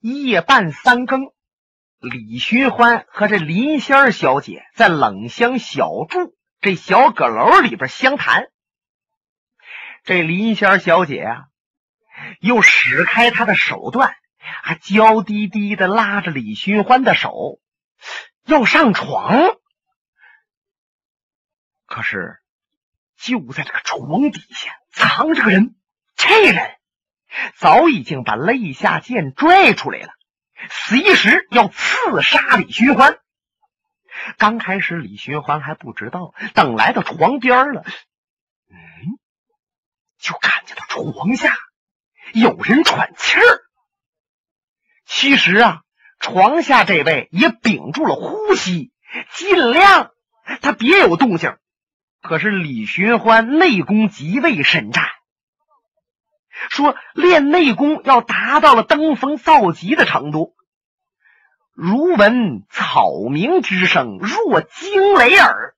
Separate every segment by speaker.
Speaker 1: 夜半三更，李寻欢和这林仙儿小姐在冷香小筑这小阁楼里边相谈。这林仙儿小姐啊，又使开她的手段，还娇滴滴的拉着李寻欢的手要上床。可是就在这个床底下藏着个人，这人。早已经把肋下剑拽出来了，随时要刺杀李寻欢。刚开始李寻欢还不知道，等来到床边了，嗯，就看见了床下有人喘气儿。其实啊，床下这位也屏住了呼吸，尽量他别有动静。可是李寻欢内功极为深湛。说练内功要达到了登峰造极的程度，如闻草鸣之声，若惊雷耳。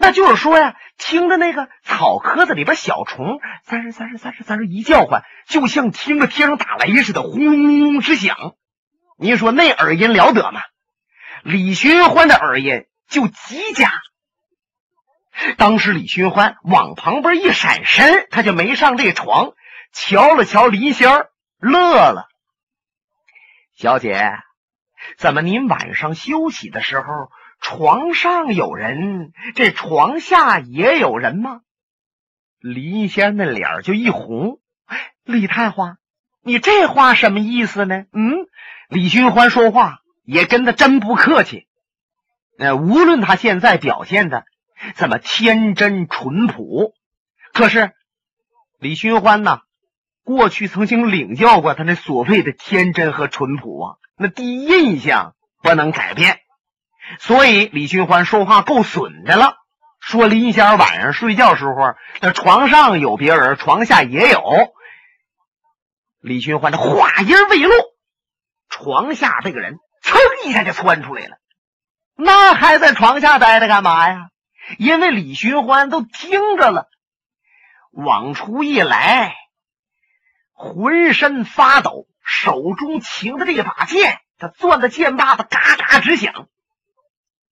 Speaker 1: 那就是说呀，听着那个草棵子里边小虫“滋儿滋儿滋儿滋儿”一叫唤，就像听着天上打雷似的，轰隆隆直响。你说那耳音了得吗？李寻欢的耳音就极佳。当时李寻欢往旁边一闪身，他就没上这床。瞧了瞧林仙儿，乐了。小姐，怎么您晚上休息的时候，床上有人，这床下也有人吗？林仙那脸就一红。李太花，你这话什么意思呢？嗯，李寻欢说话也跟他真不客气。呃，无论他现在表现的怎么天真淳朴，可是李寻欢呢？过去曾经领教过他那所谓的天真和淳朴啊，那第一印象不能改变。所以李寻欢说话够损的了，说林仙儿晚上睡觉时候，那床上有别人，床下也有。李寻欢的话音未落，床下这个人噌一下就窜出来了。那还在床下待着干嘛呀？因为李寻欢都听着了，往出一来。浑身发抖，手中擎着这把剑，他攥的剑把子嘎嘎直响，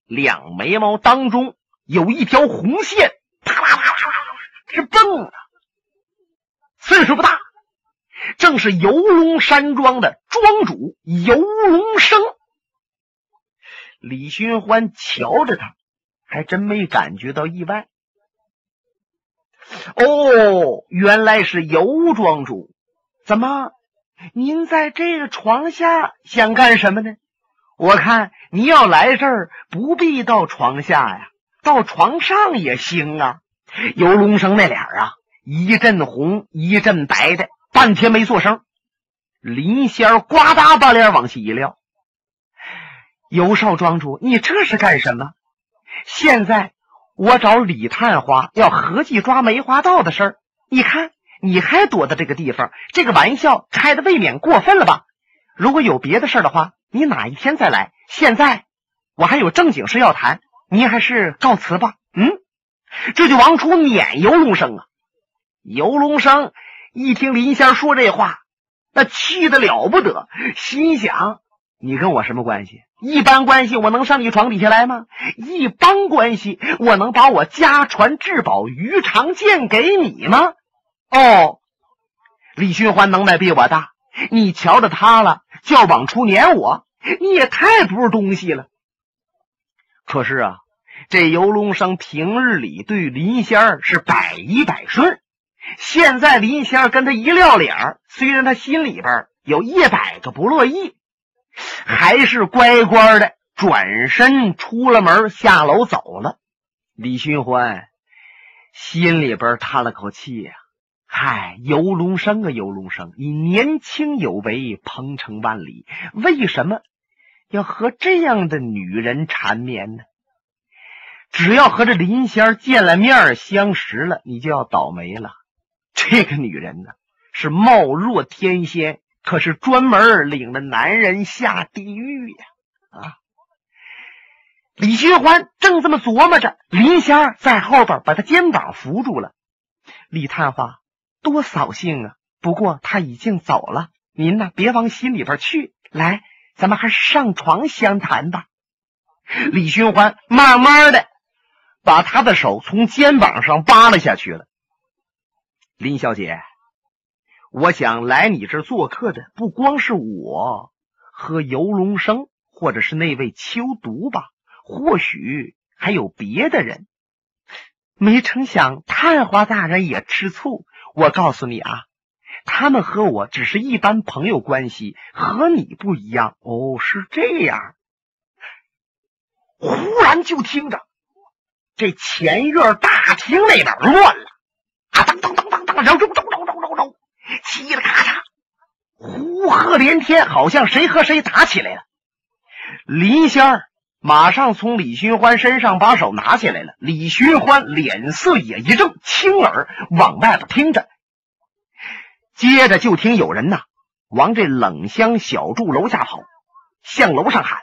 Speaker 1: 两眉毛当中有一条红线，啪啪啪啪啪是蹦的。岁数不大，正是游龙山庄的庄主游龙生。李寻欢瞧着他，还真没感觉到意外。哦，原来是游庄主。怎么，您在这个床下想干什么呢？我看你要来这儿，不必到床下呀，到床上也行啊。游龙生那脸啊，一阵红一阵白的，半天没做声。林仙呱嗒把脸往下一撂：“游少庄主，你这是干什么？现在我找李探花要合计抓梅花道的事儿，你看。”你还躲在这个地方，这个玩笑开的未免过分了吧？如果有别的事的话，你哪一天再来。现在我还有正经事要谈，您还是告辞吧。嗯，这就王出撵游龙生啊！游龙生一听林仙说这话，那气得了不得，心想：你跟我什么关系？一般关系，我能上你床底下来吗？一般关系，我能把我家传至宝鱼肠剑给你吗？哦，李寻欢能耐比我大，你瞧着他了，就要往出撵我，你也太不是东西了。可是啊，这游龙生平日里对林仙儿是百依百顺，现在林仙儿跟他一撂脸儿虽然他心里边有一百个不乐意，还是乖乖的转身出了门，下楼走了。李寻欢心里边叹了口气呀。嗨，游龙生啊，游龙生，你年轻有为，鹏程万里，为什么要和这样的女人缠绵呢？只要和这林仙见了面相识了，你就要倒霉了。这个女人呢，是貌若天仙，可是专门领着男人下地狱呀！啊！李寻欢正这么琢磨着，林仙在后边把他肩膀扶住了。李探花。多扫兴啊！不过他已经走了。您呢别往心里边去，来，咱们还是上床相谈吧。李寻欢慢慢的把他的手从肩膀上扒拉下去了。林小姐，我想来你这做客的不光是我和游龙生，或者是那位秋毒吧，或许还有别的人。没成想探花大人也吃醋。我告诉你啊，他们和我只是一般朋友关系，和你不一样。哦，是这样。忽然就听着这前院大厅那边乱了，啊，噔噔噔噔噔，揉揉揉揉揉揉揉，嘁哩咔嚓，呼喝连天，好像谁和谁打起来了。林仙儿马上从李寻欢身上把手拿下来了。李寻欢脸色也一正，轻耳往外边听着。接着就听有人呐往这冷香小筑楼下跑，向楼上喊：“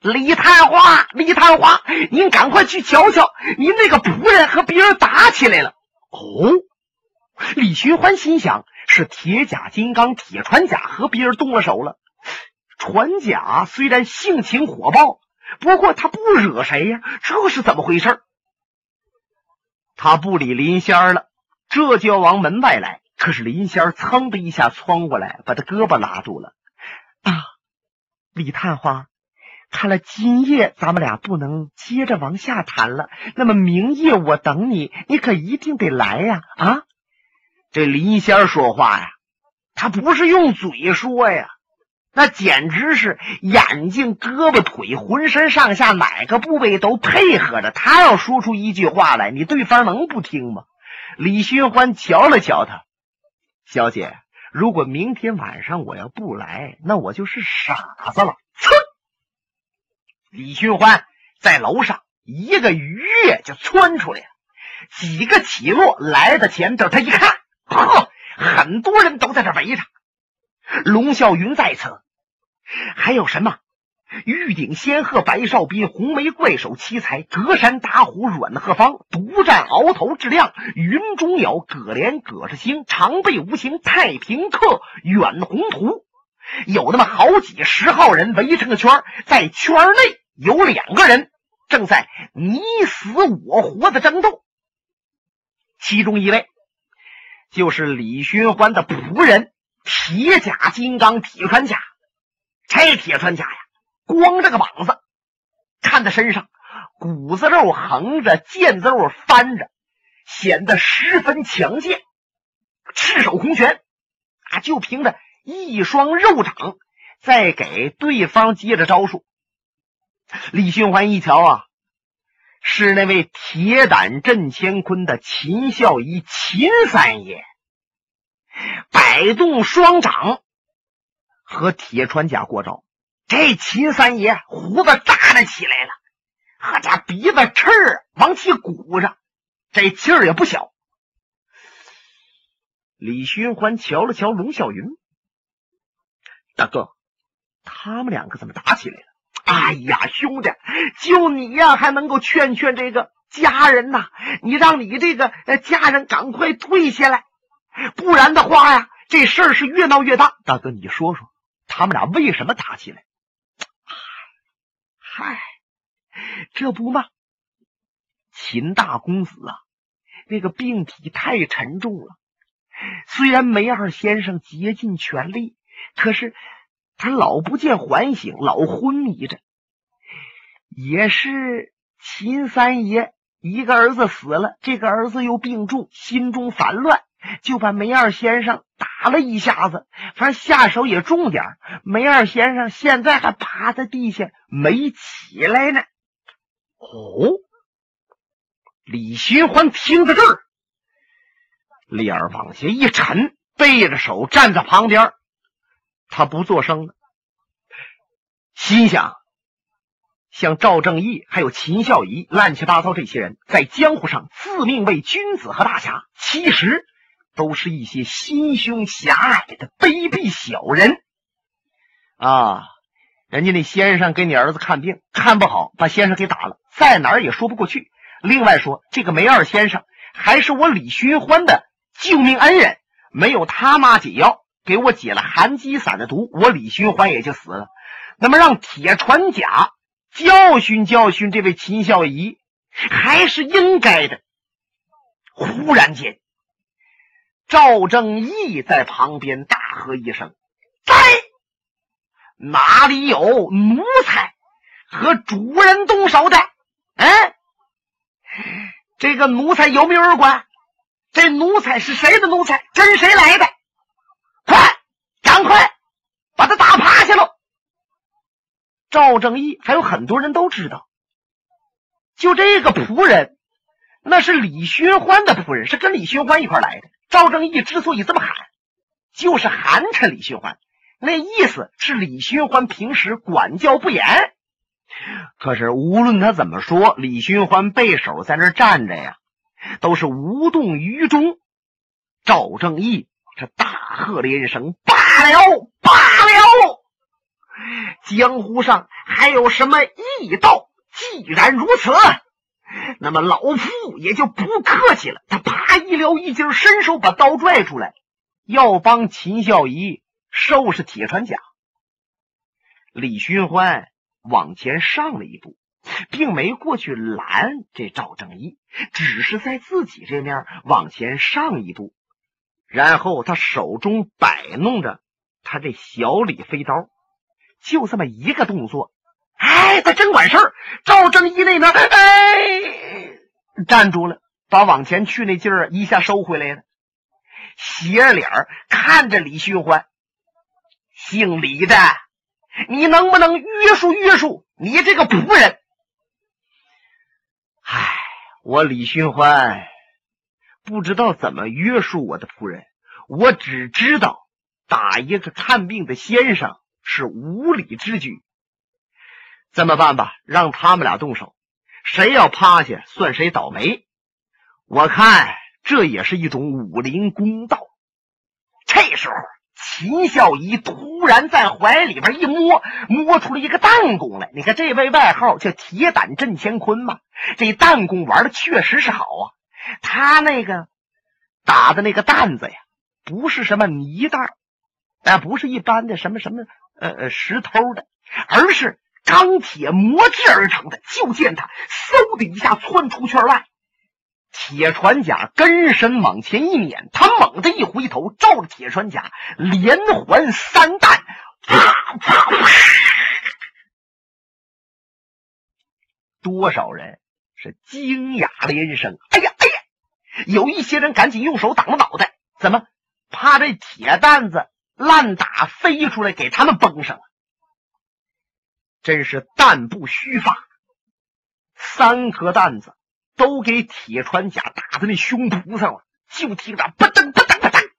Speaker 1: 李探花，李探花，您赶快去瞧瞧，您那个仆人和别人打起来了。”哦，李寻欢心想：是铁甲金刚铁船甲和别人动了手了。船甲虽然性情火爆。不过他不惹谁呀，这是怎么回事？他不理林仙儿了，这就要往门外来。可是林仙儿噌的一下窜过来，把他胳膊拉住了。啊，李探花，看来今夜咱们俩不能接着往下谈了。那么明夜我等你，你可一定得来呀！啊，这林仙儿说话呀，他不是用嘴说呀。那简直是眼睛、胳膊、腿，浑身上下哪个部位都配合着。他要说出一句话来，你对方能不听吗？李寻欢瞧了瞧他，小姐，如果明天晚上我要不来，那我就是傻子了。噌！李寻欢在楼上一个鱼跃就窜出来了，几个起落来到前头，他一看，呵，很多人都在这围着。龙啸云在此，还有什么？玉鼎仙鹤、白少斌、红眉怪手七才、隔山打虎、阮鹤芳、独占鳌头之亮、云中鸟、葛连、葛世兴、长背无情、太平客、远宏图，有那么好几十号人围成个圈，在圈内有两个人正在你死我活的争斗，其中一位就是李寻欢的仆人。铁甲金刚铁穿甲，这铁穿甲呀，光着个膀子，看他身上骨子肉横着，腱子肉翻着，显得十分强健。赤手空拳啊，就凭着一双肉掌，在给对方接着招数。李寻欢一瞧啊，是那位铁胆镇乾坤的秦孝仪秦三爷。摆动双掌和铁穿甲过招，这秦三爷胡子扎了起来了，和家鼻子翅儿往起鼓着，这劲儿也不小。李寻欢瞧了瞧龙啸云，大哥，他们两个怎么打起来了？哎呀，兄弟，就你呀，还能够劝劝这个家人呐？你让你这个家人赶快退下来。不然的话呀，这事儿是越闹越大。大哥，你说说，他们俩为什么打起来？嗨，这不嘛，秦大公子啊，那个病体太沉重了。虽然梅二先生竭尽全力，可是他老不见缓醒，老昏迷着。也是秦三爷一个儿子死了，这个儿子又病重，心中烦乱。就把梅二先生打了一下子，反正下手也重点梅二先生现在还趴在地下没起来呢。哦，李寻欢听到这儿，脸往下一沉，背着手站在旁边，他不作声了，心想：像赵正义还有秦孝仪乱七八糟这些人在江湖上自命为君子和大侠，其实。都是一些心胸狭隘的卑鄙小人啊！人家那先生给你儿子看病，看不好，把先生给打了，在哪儿也说不过去。另外说，这个梅二先生还是我李寻欢的救命恩人，没有他妈解药，给我解了寒鸡散的毒，我李寻欢也就死了。那么让铁传甲教训教训这位秦孝仪，还是应该的。忽然间，赵正义在旁边大喝一声：“在！哪里有奴才和主人动手的？嗯，这个奴才有没有人管？这奴才是谁的奴才？跟谁来的？快，赶快把他打趴下喽！”赵正义还有很多人都知道，就这个仆人。那是李寻欢的仆人，是跟李寻欢一块来的。赵正义之所以这么喊，就是寒碜李寻欢，那意思是李寻欢平时管教不严。可是无论他怎么说，李寻欢背手在那站着呀，都是无动于衷。赵正义这大喝连声：“罢了，罢了！江湖上还有什么异道？既然如此。”那么老夫也就不客气了。他啪一撩衣襟，伸手把刀拽出来，要帮秦孝仪收拾铁船甲。李寻欢往前上了一步，并没过去拦这赵正义，只是在自己这面往前上一步，然后他手中摆弄着他这小李飞刀，就这么一个动作。哎，他真管事儿。赵正义那边，哎，站住了，把往前去那劲儿一下收回来了，斜着脸看着李寻欢，姓李的，你能不能约束约束你这个仆人？哎，我李寻欢不知道怎么约束我的仆人，我只知道打一个看病的先生是无理之举。这么办吧，让他们俩动手，谁要趴下算谁倒霉。我看这也是一种武林公道。这时候，秦孝仪突然在怀里边一摸，摸出了一个弹弓来。你看，这位外号叫“铁胆震乾坤”嘛，这弹弓玩的确实是好啊。他那个打的那个弹子呀，不是什么泥弹，但不是一般的什么什么呃呃石头的，而是。钢铁磨制而成的，就见他嗖的一下窜出圈外，铁船甲跟身往前一撵，他猛地一回头，照着铁船甲连环三弹，啪啪啪！多少人是惊讶连声？哎呀哎呀！有一些人赶紧用手挡了脑袋，怎么怕这铁蛋子烂打飞出来给他们崩上了？真是弹不虚发，三颗弹子都给铁船甲打在那胸脯上了。就听着“扑噔扑噔扑噔”，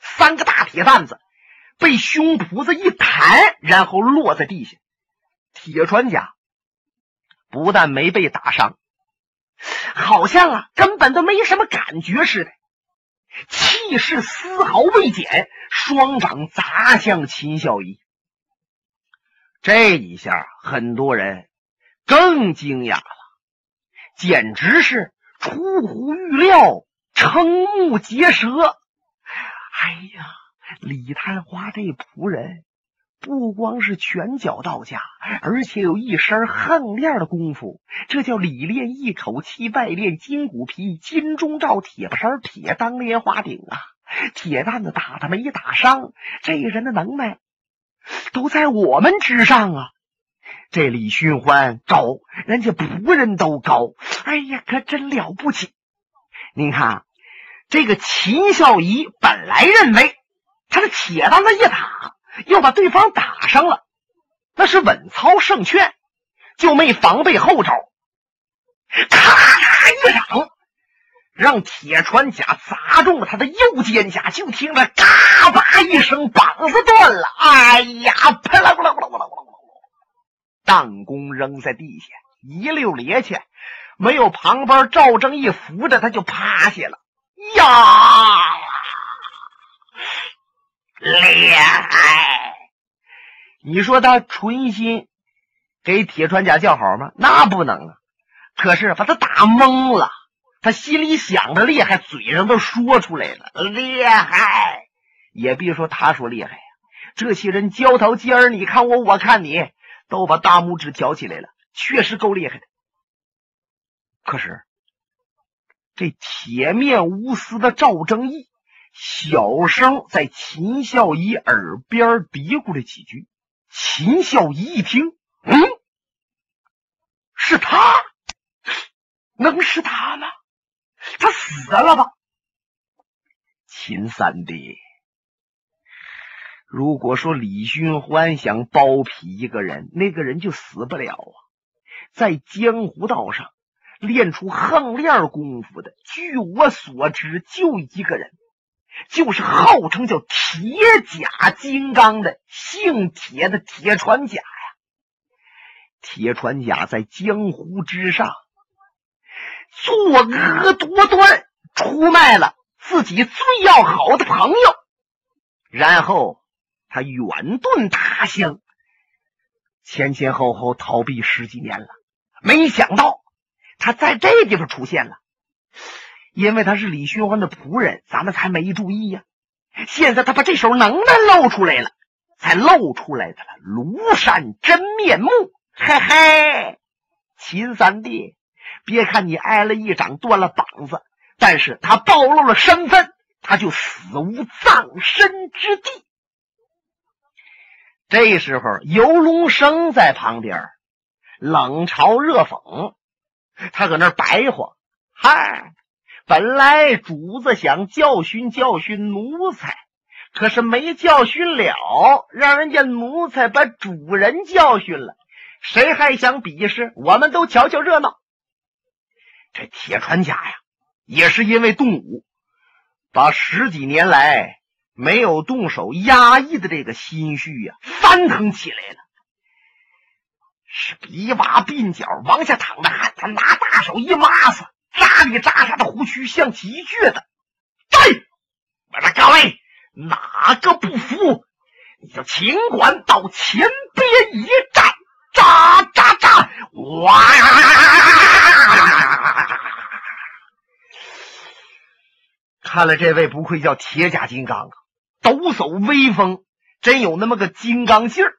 Speaker 1: 三个大铁弹子被胸脯子一弹，然后落在地下。铁船甲不但没被打伤，好像啊根本都没什么感觉似的，气势丝毫未减，双掌砸向秦孝仪。这一下，很多人更惊讶了，简直是出乎预料，瞠目结舌。哎呀，李探花这仆人不光是拳脚到家，而且有一身横练的功夫，这叫里练一口气，外练筋骨皮，金钟罩铁布衫，铁裆莲花顶啊！铁蛋子打他没打伤，这人的能耐。都在我们之上啊！这李寻欢高，人家仆人都高，哎呀，可真了不起！您看，这个秦孝仪本来认为他的铁棒子一打，要把对方打伤了，那是稳操胜券，就没防备后招，咔咔一掌。让铁船甲砸中了他的右肩胛，就听着嘎巴一声，膀子断了。哎呀，啪啦啪啦啪啦啪啦啪啦，弹弓扔在地下，一溜趔趄，没有旁边赵正义扶着，他就趴下了。呀，厉害！你说他存心给铁船甲叫好吗？那不能啊！可是把他打懵了。他心里想的厉害，嘴上都说出来了厉害，也别说他说厉害呀，这些人交头接耳，你看我，我看你，都把大拇指挑起来了，确实够厉害的。可是这铁面无私的赵正义，小声在秦孝仪耳边嘀咕了几句。秦孝仪一听，嗯，是他，能是他吗？他死了吧？秦三弟，如果说李寻欢想包庇一个人，那个人就死不了啊！在江湖道上练出横练功夫的，据我所知，就一个人。就是号称叫铁甲金刚的姓铁的铁传甲呀！铁传甲在江湖之上作恶多端，出卖了自己最要好的朋友，然后他远遁他乡，前前后后逃避十几年了。没想到他在这地方出现了。因为他是李寻欢的仆人，咱们才没注意呀。现在他把这手能耐露出来了，才露出来的了庐山真面目。嘿嘿，秦三弟，别看你挨了一掌，断了膀子，但是他暴露了身份，他就死无葬身之地。这时候，游龙生在旁边冷嘲热讽，他搁那白话，嗨。本来主子想教训教训奴才，可是没教训了，让人家奴才把主人教训了，谁还想比试？我们都瞧瞧热闹。这铁船甲呀，也是因为动武，把十几年来没有动手压抑的这个心绪呀翻腾起来了，是鼻洼鬓角往下淌的汗，他拿大手一抹子。扎里扎沙的胡须像起倔的，在我说各位哪个不服，你就尽管到前边一站，扎扎扎！哇！看来这位不愧叫铁甲金刚啊，抖擞威风，真有那么个金刚劲儿。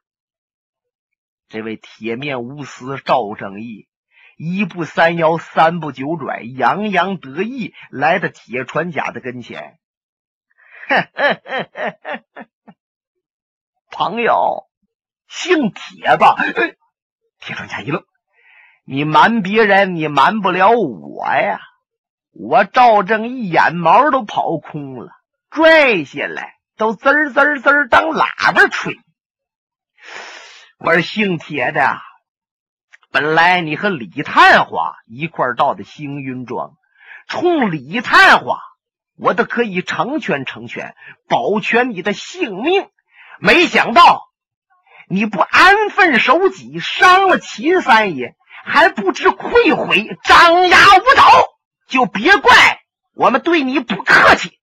Speaker 1: 这位铁面无私赵正义。一步三摇，三步九拽，洋洋得意来到铁船甲的跟前。朋友，姓铁吧？铁船甲一愣：“你瞒别人，你瞒不了我呀！我赵正一眼毛都跑空了，拽下来都滋滋滋当喇叭吹。我是姓铁的。”本来你和李探花一块到的星云庄，冲李探花，我都可以成全成全，保全你的性命。没想到你不安分守己，伤了秦三爷，还不知愧悔，张牙舞爪，就别怪我们对你不客气。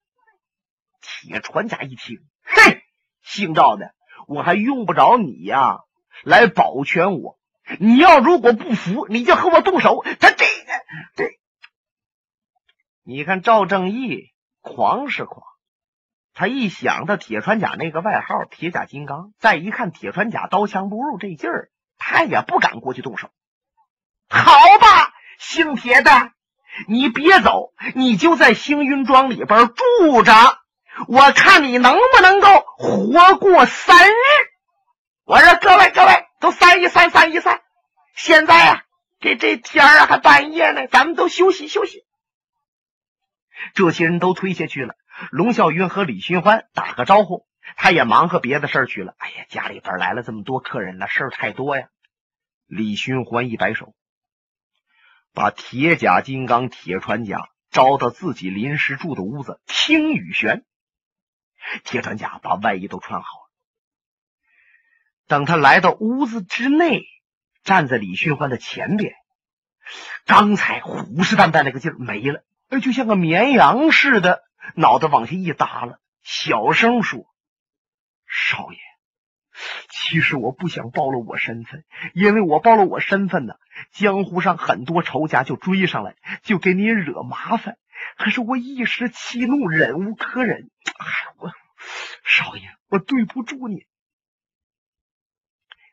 Speaker 1: 铁船甲一听，嘿，姓赵的，我还用不着你呀，来保全我。你要如果不服，你就和我动手。他这个，这，你看赵正义狂是狂，他一想到铁船甲那个外号“铁甲金刚”，再一看铁船甲刀枪不入这劲儿，他也不敢过去动手。好吧，姓铁的，你别走，你就在星云庄里边住着，我看你能不能够活过三日。我说各位各位。都散一散，散一散。现在啊，这这天啊还半夜呢，咱们都休息休息。这些人都退下去了。龙啸云和李寻欢打个招呼，他也忙和别的事儿去了。哎呀，家里边来了这么多客人了，事儿太多呀。李寻欢一摆手，把铁甲金刚、铁船甲招到自己临时住的屋子听雨轩。铁船甲把外衣都穿好了。等他来到屋子之内，站在李寻欢的前边，刚才虎视眈眈那个劲儿没了，而就像个绵羊似的，脑袋往下一耷拉，小声说：“少爷，其实我不想暴露我身份，因为我暴露我身份呢，江湖上很多仇家就追上来，就给你惹麻烦。可是我一时气怒，忍无可忍，哎，我。”少爷，我对不住你。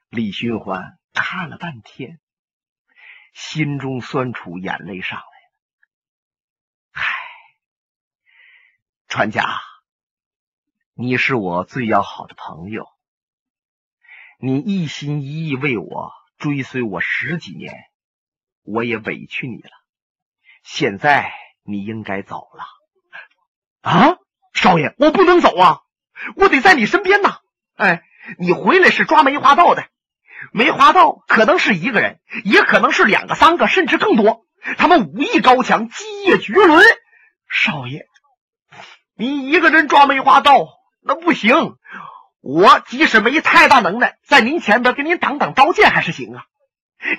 Speaker 1: 李寻欢看了半天，心中酸楚，眼泪上来了。唉，船家，你是我最要好的朋友，你一心一意为我追随我十几年，我也委屈你了。现在你应该走了。啊，少爷，我不能走啊！我得在你身边呐！哎，你回来是抓梅花道的，梅花道可能是一个人，也可能是两个、三个，甚至更多。他们武艺高强，基业绝伦。少爷，你一个人抓梅花道那不行。我即使没太大能耐，在您前边给您挡挡刀剑还是行啊。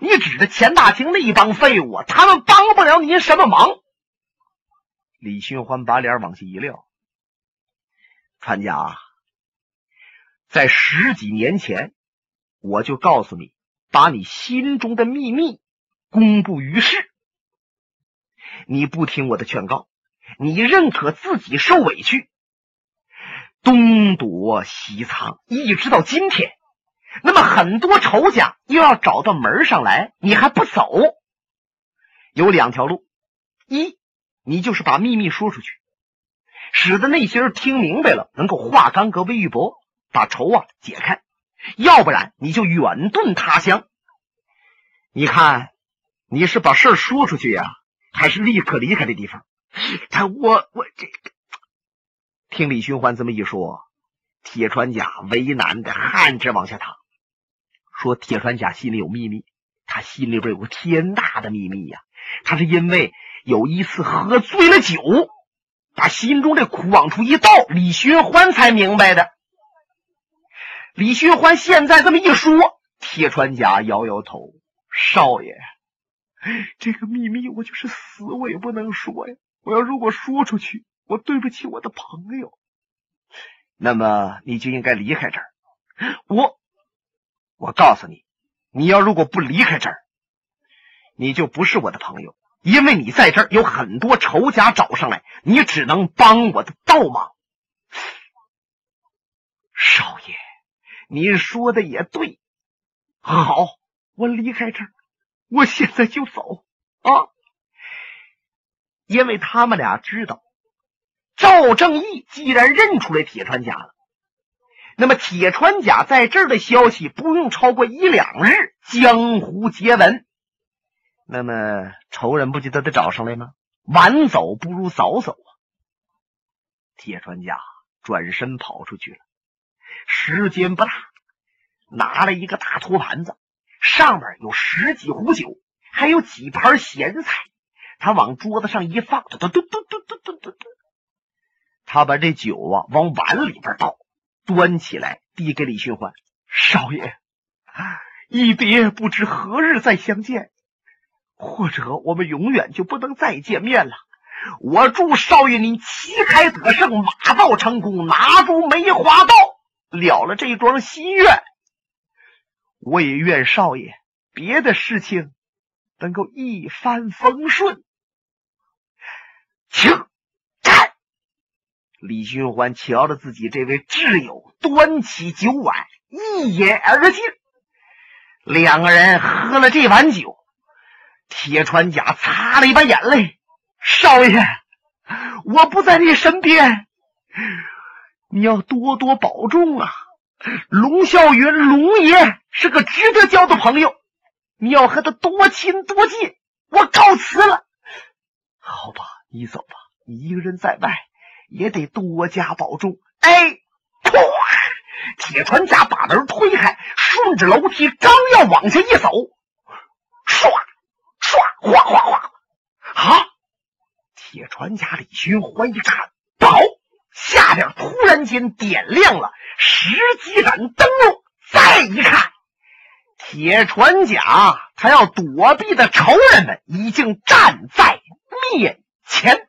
Speaker 1: 你指着钱大清那一帮废物，他们帮不了您什么忙。李寻欢把脸往下一撂。传家，在十几年前，我就告诉你，把你心中的秘密公布于世。你不听我的劝告，你认可自己受委屈，东躲西藏，一直到今天。那么很多仇家又要找到门上来，你还不走？有两条路：一，你就是把秘密说出去。使得那些人听明白了，能够化干戈为玉帛，把仇啊解开；要不然你就远遁他乡。你看，你是把事儿说出去呀，还是立刻离开这地方？他我我这个，听李寻欢这么一说，铁川甲为难的汗直往下淌，说铁川甲心里有秘密，他心里边有个天大的秘密呀。他是因为有一次喝醉了酒。把心中这苦往出一倒，李寻欢才明白的。李寻欢现在这么一说，铁川甲摇摇头：“少爷，这个秘密我就是死我也不能说呀！我要如果说出去，我对不起我的朋友。那么你就应该离开这儿。我，我告诉你，你要如果不离开这儿，你就不是我的朋友。”因为你在这儿有很多仇家找上来，你只能帮我的倒忙。少爷，您说的也对。好，我离开这儿，我现在就走啊！因为他们俩知道，赵正义既然认出来铁川家了，那么铁川家在这儿的消息不用超过一两日，江湖皆闻。那么仇人不就都得找上来吗？晚走不如早走啊！铁川家转身跑出去了，时间不大，拿了一个大托盘子，上面有十几壶酒，还有几盘咸菜。他往桌子上一放，嘟嘟嘟嘟嘟嘟嘟嘟，他把这酒啊往碗里边倒，端起来递给李寻欢少爷：“一别不知何日再相见。”或者我们永远就不能再见面了。我祝少爷您旗开得胜，马到成功，拿住梅花道，了了这桩心愿。我也愿少爷别的事情能够一帆风顺。请！李寻欢瞧着自己这位挚友，端起酒碗，一饮而尽。两个人喝了这碗酒。铁川甲擦了一把眼泪：“少爷，我不在你身边，你要多多保重啊！龙啸云，龙爷是个值得交的朋友，你要和他多亲多近。我告辞了。好吧，你走吧，你一个人在外也得多加保重。”哎，咵！铁船甲把门推开，顺着楼梯刚要往下一走，唰！唰哗哗哗！啊！铁船甲李寻欢一看，宝下边突然间点亮了十几盏灯笼。再一看，铁船甲他要躲避的仇人们已经站在面前。